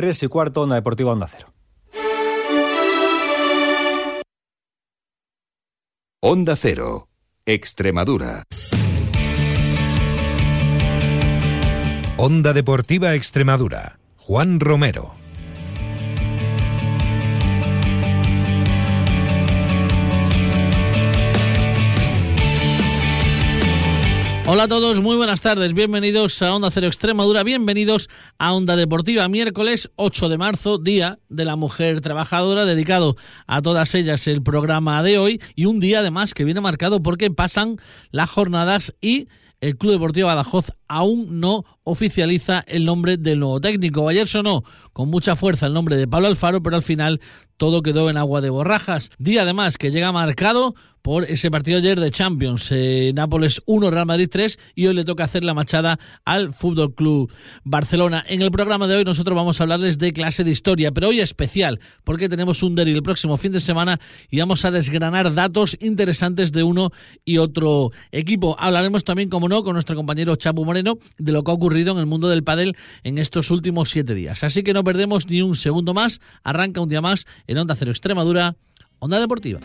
3 y cuarto, Onda Deportiva Onda Cero. Onda Cero, Extremadura. Onda Deportiva Extremadura. Juan Romero. Hola a todos, muy buenas tardes, bienvenidos a Onda Cero Extremadura, bienvenidos a Onda Deportiva, miércoles 8 de marzo, Día de la Mujer Trabajadora, dedicado a todas ellas el programa de hoy. Y un día además que viene marcado porque pasan las jornadas y el Club Deportivo Badajoz aún no oficializa el nombre del nuevo técnico. Ayer sonó con mucha fuerza el nombre de Pablo Alfaro, pero al final todo quedó en agua de borrajas. Día además que llega marcado por ese partido ayer de Champions. Eh, Nápoles 1, Real Madrid 3 y hoy le toca hacer la machada al Fútbol Club Barcelona. En el programa de hoy nosotros vamos a hablarles de clase de historia, pero hoy especial porque tenemos un derby el próximo fin de semana y vamos a desgranar datos interesantes de uno y otro equipo. Hablaremos también, como no, con nuestro compañero Chapu Moreno de lo que ha ocurrido en el mundo del pádel en estos últimos siete días. Así que no perdemos ni un segundo más. Arranca un día más en Onda Cero Extremadura, Onda Deportiva.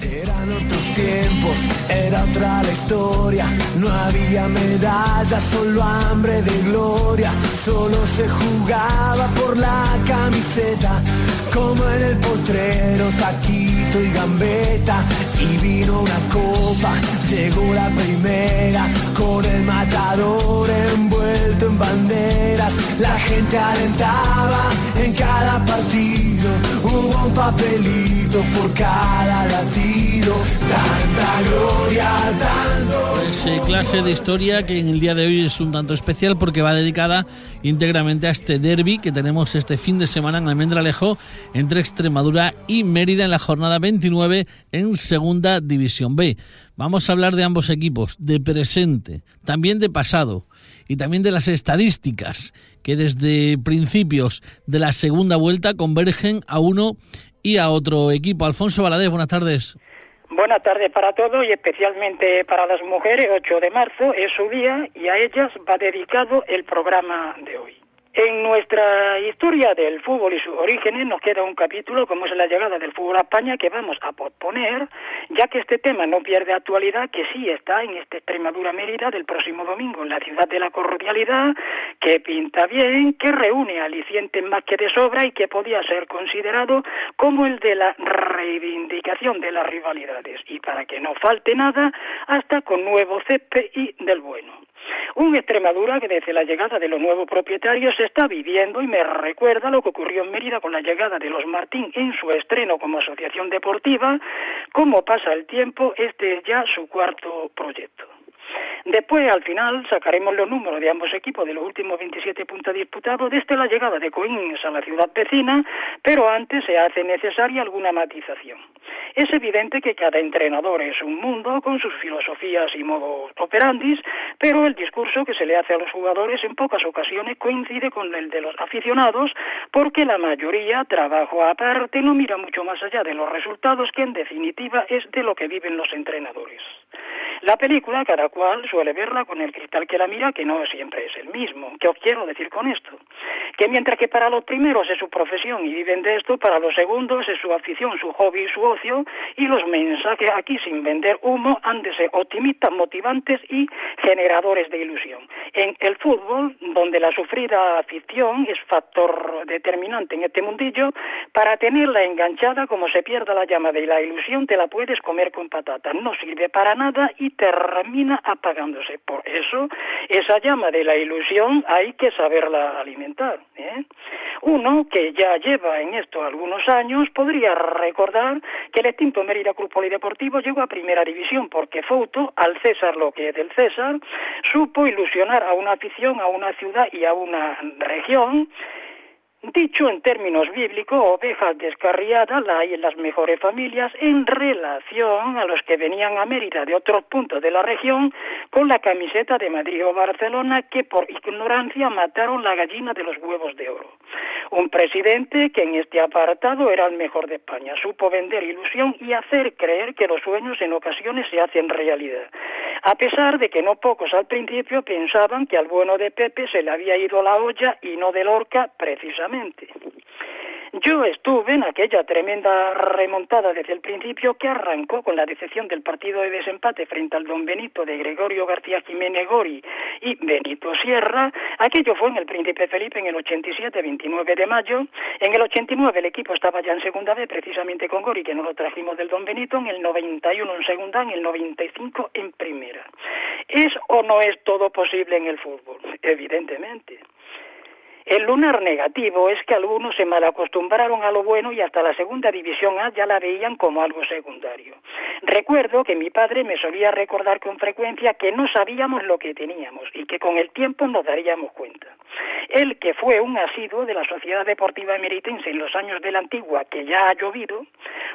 Eran otros tiempos, era otra la historia. No había medallas, solo hambre de gloria. Solo se jugaba por la camiseta, como en el potrero, taquito y gambeta. Y vino una copa, llegó la primera, con el matador envuelto en banderas. La gente alentaba en cada partido, hubo un papelito por cada latido. Eh, clase de historia que en el día de hoy es un tanto especial porque va dedicada íntegramente a este derby que tenemos este fin de semana en Almendralejo entre Extremadura y Mérida en la jornada 29 en Segunda División B. Vamos a hablar de ambos equipos, de presente, también de pasado y también de las estadísticas que desde principios de la segunda vuelta convergen a uno y a otro equipo. Alfonso Valadez, buenas tardes. Buenas tardes para todos y especialmente para las mujeres. 8 de marzo es su día y a ellas va dedicado el programa de hoy. En nuestra historia del fútbol y sus orígenes nos queda un capítulo como es la llegada del fútbol a España que vamos a posponer, ya que este tema no pierde actualidad, que sí está en esta Extremadura Mérida del próximo domingo en la ciudad de la cordialidad, que pinta bien, que reúne alicientes más que de sobra y que podía ser considerado como el de la reivindicación de las rivalidades. Y para que no falte nada, hasta con nuevo césped y del bueno. Un Extremadura que desde la llegada de los nuevos propietarios está viviendo y me recuerda lo que ocurrió en Mérida con la llegada de los Martín en su estreno como asociación deportiva. Cómo pasa el tiempo, este es ya su cuarto proyecto. Después, al final, sacaremos los números de ambos equipos de los últimos 27 puntos disputados desde la llegada de Coins a la ciudad vecina, pero antes se hace necesaria alguna matización. Es evidente que cada entrenador es un mundo con sus filosofías y modos operandis, pero el discurso que se le hace a los jugadores en pocas ocasiones coincide con el de los aficionados, porque la mayoría, trabajo aparte, no mira mucho más allá de los resultados, que en definitiva es de lo que viven los entrenadores. La película, cada cual suele verla con el cristal que la mira, que no siempre es el mismo. ¿Qué os quiero decir con esto? Que mientras que para los primeros es su profesión y viven de esto, para los segundos es su afición, su hobby su ocio, y los mensajes aquí sin vender humo han de ser optimistas, motivantes y generadores de ilusión. En el fútbol, donde la sufrida afición es factor determinante en este mundillo, para tenerla enganchada, como se pierda la llama de la ilusión, te la puedes comer con patatas. No sirve para nada y termina apagándose. Por eso, esa llama de la ilusión hay que saberla alimentar. ¿eh? Uno que ya lleva en esto algunos años podría recordar que el extinto Mérida Club Polideportivo llegó a Primera División porque Fouto, al César lo que es del César, supo ilusionar a una afición, a una ciudad y a una región Dicho en términos bíblicos, ovejas descarriadas la hay en las mejores familias en relación a los que venían a Mérida de otros puntos de la región con la camiseta de Madrid o Barcelona que por ignorancia mataron la gallina de los huevos de oro. Un presidente que en este apartado era el mejor de España, supo vender ilusión y hacer creer que los sueños en ocasiones se hacen realidad. A pesar de que no pocos al principio pensaban que al bueno de Pepe se le había ido la olla y no de Lorca precisamente. Yo estuve en aquella tremenda remontada desde el principio que arrancó con la decepción del partido de desempate frente al Don Benito de Gregorio García Jiménez Gori y Benito Sierra. Aquello fue en el Príncipe Felipe en el 87, 29 de mayo. En el 89 el equipo estaba ya en segunda vez, precisamente con Gori, que nos lo trajimos del Don Benito. En el 91 en segunda, en el 95 en primera. ¿Es o no es todo posible en el fútbol? Evidentemente. El lunar negativo es que algunos se malacostumbraron a lo bueno y hasta la segunda división A ya la veían como algo secundario. Recuerdo que mi padre me solía recordar con frecuencia que no sabíamos lo que teníamos y que con el tiempo nos daríamos cuenta. Él, que fue un asiduo de la Sociedad Deportiva Emeritense en los años de la antigua, que ya ha llovido,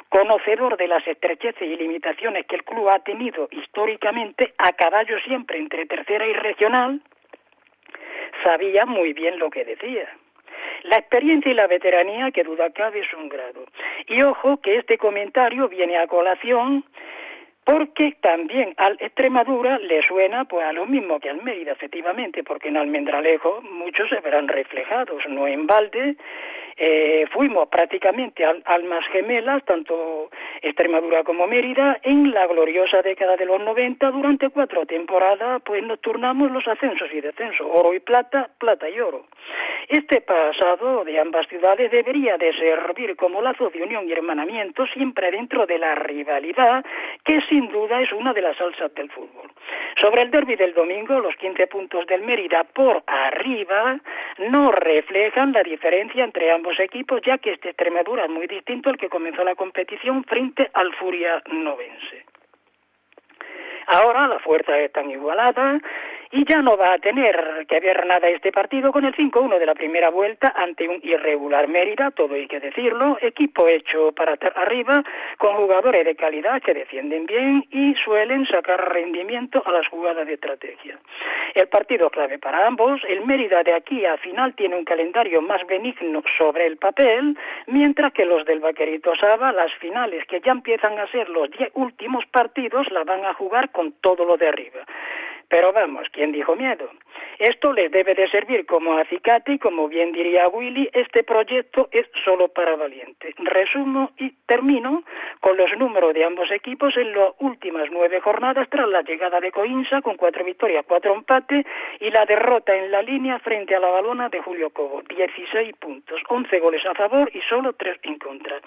conocedor de las estrecheces y limitaciones que el club ha tenido históricamente a caballo siempre entre tercera y regional, sabía muy bien lo que decía. La experiencia y la veteranía, que duda cabe, es un grado. Y ojo que este comentario viene a colación porque también al Extremadura le suena pues a lo mismo que al Mérida, efectivamente, porque en Almendralejo muchos se verán reflejados, no en balde, eh, fuimos prácticamente al, almas gemelas, tanto Extremadura como Mérida, en la gloriosa década de los 90, durante cuatro temporadas, pues nos turnamos los ascensos y descensos, oro y plata, plata y oro. Este pasado de ambas ciudades debería de servir como lazo de unión y hermanamiento siempre dentro de la rivalidad, que sin duda es una de las salsas del fútbol. Sobre el derby del domingo, los 15 puntos del Mérida por arriba no reflejan la diferencia entre ambos equipos, ya que este Extremadura es muy distinto al que comenzó la competición frente al Furia Novense. Ahora la fuerza es tan igualada y ya no va a tener que ver nada este partido con el 5-1 de la primera vuelta ante un irregular Mérida, todo hay que decirlo, equipo hecho para arriba, con jugadores de calidad que defienden bien y suelen sacar rendimiento a las jugadas de estrategia. El partido clave para ambos, el Mérida de aquí a final tiene un calendario más benigno sobre el papel, mientras que los del Vaquerito Saba, las finales que ya empiezan a ser los diez últimos partidos, la van a jugar con todo lo de arriba. Pero vamos, ¿quién dijo miedo? Esto les debe de servir como acicate y como bien diría Willy, este proyecto es solo para valientes. Resumo y termino con los números de ambos equipos en las últimas nueve jornadas tras la llegada de Coinsa con cuatro victorias, cuatro empates y la derrota en la línea frente a la balona de Julio Cobo. 16 puntos, 11 goles a favor y solo tres en contra.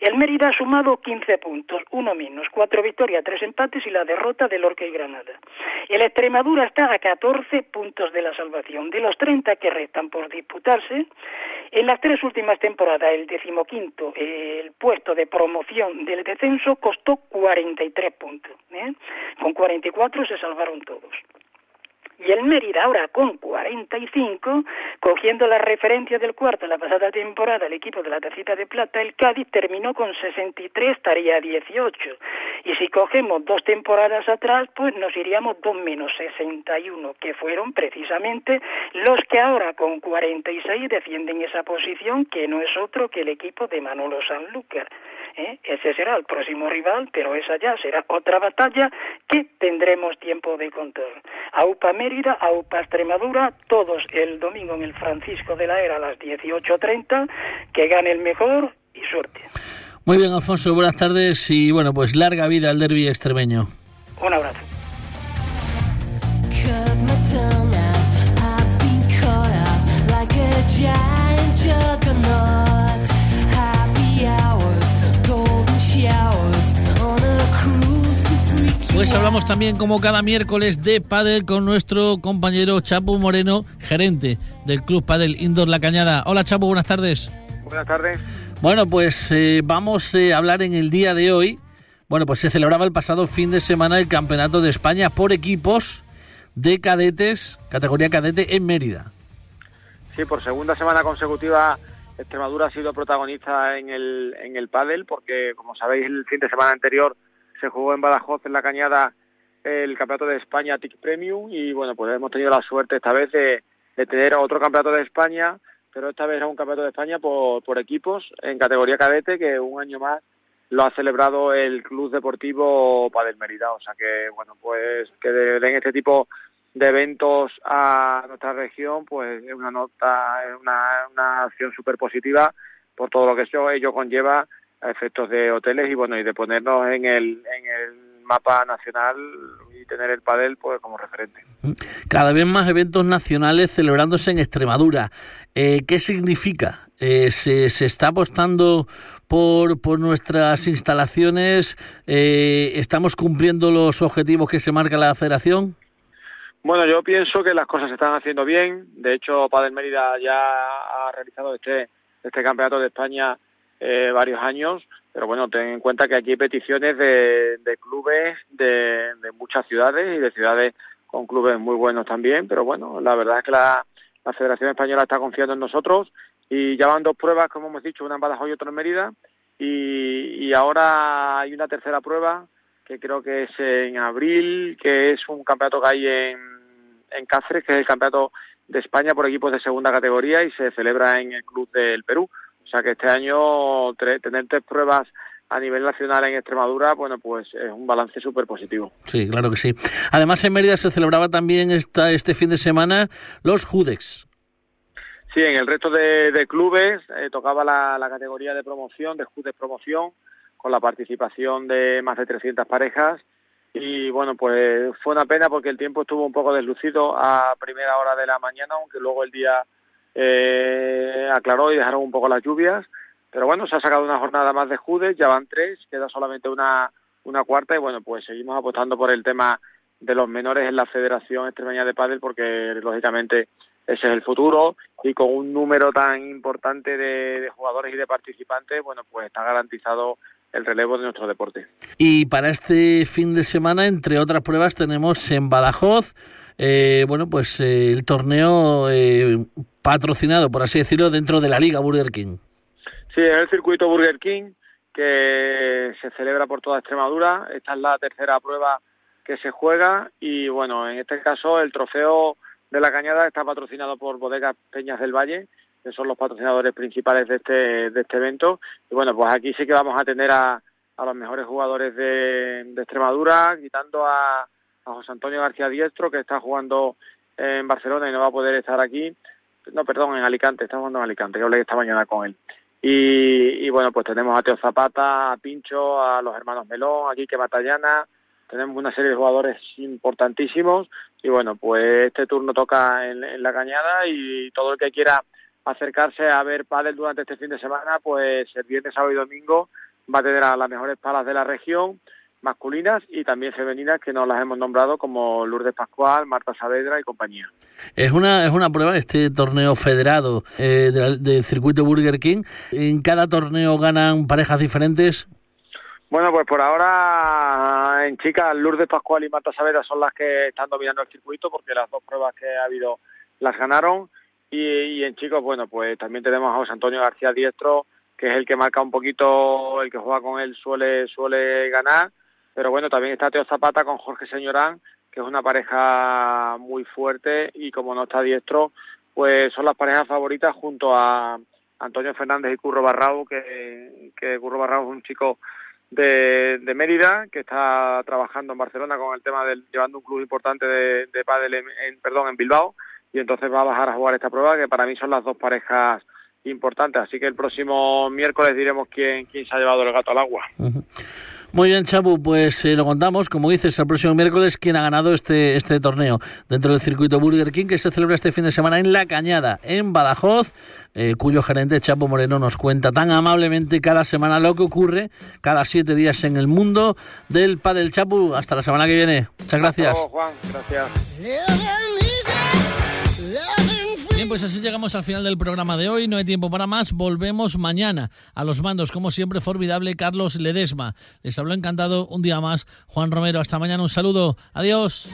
El Mérida ha sumado 15 puntos, uno menos, cuatro victorias, tres empates y la derrota de Lorca y Granada. El Extremadura está a 14 de la salvación. De los 30 que restan por disputarse, en las tres últimas temporadas, el decimoquinto, el puesto de promoción del descenso costó 43 puntos. ¿eh? Con 44 se salvaron todos y el Mérida ahora con 45, cogiendo la referencia del cuarto la pasada temporada, el equipo de la tacita de plata, el Cádiz terminó con 63, estaría 18. Y si cogemos dos temporadas atrás, pues nos iríamos dos menos 61, que fueron precisamente los que ahora con 46 defienden esa posición, que no es otro que el equipo de Manolo Sanlúcar. ¿Eh? Ese será el próximo rival, pero esa ya será otra batalla que tendremos tiempo de contar. AUPA Mérida, AUPA Extremadura, todos el domingo en el Francisco de la Era a las 18.30, que gane el mejor y suerte. Muy bien, Alfonso, buenas tardes y bueno, pues larga vida al derby extremeño. Un abrazo. Pues hablamos también como cada miércoles de pádel con nuestro compañero Chapo Moreno, gerente del Club Padel Indoor La Cañada. Hola Chapo, buenas tardes. Buenas tardes. Bueno, pues eh, vamos eh, a hablar en el día de hoy. Bueno, pues se celebraba el pasado fin de semana el Campeonato de España por equipos de cadetes, categoría cadete en Mérida. Sí, por segunda semana consecutiva Extremadura ha sido protagonista en el, en el pádel porque, como sabéis, el fin de semana anterior se jugó en Badajoz, en la Cañada, el Campeonato de España TIC Premium y bueno, pues hemos tenido la suerte esta vez de, tener otro Campeonato de España, pero esta vez era un Campeonato de España por, equipos en categoría cadete que un año más lo ha celebrado el Club Deportivo Padel Mérida. O sea que, bueno, pues que den este tipo de eventos a nuestra región, pues es una nota, es una, una acción súper positiva por todo lo que eso ello conlleva a efectos de hoteles y bueno y de ponernos en el en el mapa nacional y tener el padel pues como referente. Cada vez más eventos nacionales celebrándose en Extremadura. Eh, ¿Qué significa? Eh, se, se está apostando por, por nuestras instalaciones? Eh, ¿Estamos cumpliendo los objetivos que se marca la federación? Bueno, yo pienso que las cosas se están haciendo bien. De hecho, Padel Mérida ya ha realizado este, este campeonato de España eh, varios años, pero bueno, ten en cuenta que aquí hay peticiones de, de clubes de, muchas ciudades y de ciudades con clubes muy buenos también, pero bueno, la verdad es que la, la Federación Española está confiando en nosotros y ya van dos pruebas, como hemos dicho, una en Badajoz y otra en Mérida, y, y ahora hay una tercera prueba que creo que es en abril, que es un campeonato que hay en, en Cáceres, que es el campeonato de España por equipos de segunda categoría y se celebra en el Club del Perú. O sea que este año tener tres pruebas a nivel nacional en Extremadura, bueno, pues es un balance súper positivo. Sí, claro que sí. Además, en Mérida se celebraba también esta, este fin de semana los Judex. Sí, en el resto de, de clubes eh, tocaba la, la, categoría de promoción, de Judex Promoción, con la participación de más de 300 parejas. Y bueno, pues fue una pena porque el tiempo estuvo un poco deslucido a primera hora de la mañana, aunque luego el día eh, aclaró y dejaron un poco las lluvias. Pero bueno, se ha sacado una jornada más de Judes, ya van tres, queda solamente una, una cuarta y bueno, pues seguimos apostando por el tema de los menores en la Federación Extremeña de Pádel porque lógicamente ese es el futuro y con un número tan importante de, de, jugadores y de participantes, bueno, pues está garantizado el relevo de nuestro deporte. Y para este fin de semana, entre otras pruebas, tenemos en Badajoz, eh, bueno, pues eh, el torneo eh, patrocinado, por así decirlo, dentro de la Liga Burger King. Sí, es el circuito Burger King que se celebra por toda Extremadura. Esta es la tercera prueba que se juega y bueno, en este caso el trofeo de la Cañada está patrocinado por Bodegas Peñas del Valle, que son los patrocinadores principales de este, de este evento. Y bueno, pues aquí sí que vamos a tener a, los mejores jugadores de, de Extremadura, quitando a, a José Antonio García Diestro, que está jugando en Barcelona y no va a poder estar aquí. No, perdón, en Alicante, está jugando en Alicante, que hablé esta mañana con él. Y, y bueno, pues tenemos a Teo Zapata, a Pincho, a los hermanos Melón, a Quique Batallana, tenemos una serie de jugadores importantísimos. Y bueno, pues este turno toca en, en, la cañada y todo el que quiera acercarse a ver pádel durante este fin de semana, pues el viernes, sábado y domingo va a tener a las mejores palas de la región, masculinas y también femeninas que nos las hemos nombrado como Lourdes Pascual, Marta Saavedra y compañía. Es una es una prueba este torneo federado eh, del, del circuito Burger King. En cada torneo ganan parejas diferentes. Bueno, pues por ahora en chicas Lourdes Pascual y Marta Saavedra son las que están dominando el circuito porque las dos pruebas que ha habido las ganaron y, y en chicos, bueno, pues también tenemos a José Antonio García Diestro que es el que marca un poquito, el que juega con él suele suele ganar, pero bueno, también está Teo Zapata con Jorge Señorán, que es una pareja muy fuerte y como no está diestro, pues son las parejas favoritas junto a Antonio Fernández y Curro Barrao, que, Curro Barrao es un chico de, de Mérida, que está trabajando en Barcelona con el tema del llevando un club importante de, de pádel en, perdón, en Bilbao, y entonces va a bajar a jugar esta prueba, que para mí son las dos parejas importantes. Así que el próximo miércoles diremos quién, quién se ha llevado el gato al agua. Muy bien, Chapu, pues eh, lo contamos, como dices, el próximo miércoles quién ha ganado este, este torneo dentro del circuito Burger King que se celebra este fin de semana en La Cañada, en Badajoz, eh, cuyo gerente Chapo Moreno nos cuenta tan amablemente cada semana lo que ocurre cada siete días en el mundo del Padel Chapu. Hasta la semana que viene. Muchas gracias. Hasta luego, Juan. Gracias. Pues así llegamos al final del programa de hoy. No hay tiempo para más. Volvemos mañana. A los mandos, como siempre, formidable Carlos Ledesma. Les habló encantado un día más Juan Romero. Hasta mañana. Un saludo. Adiós.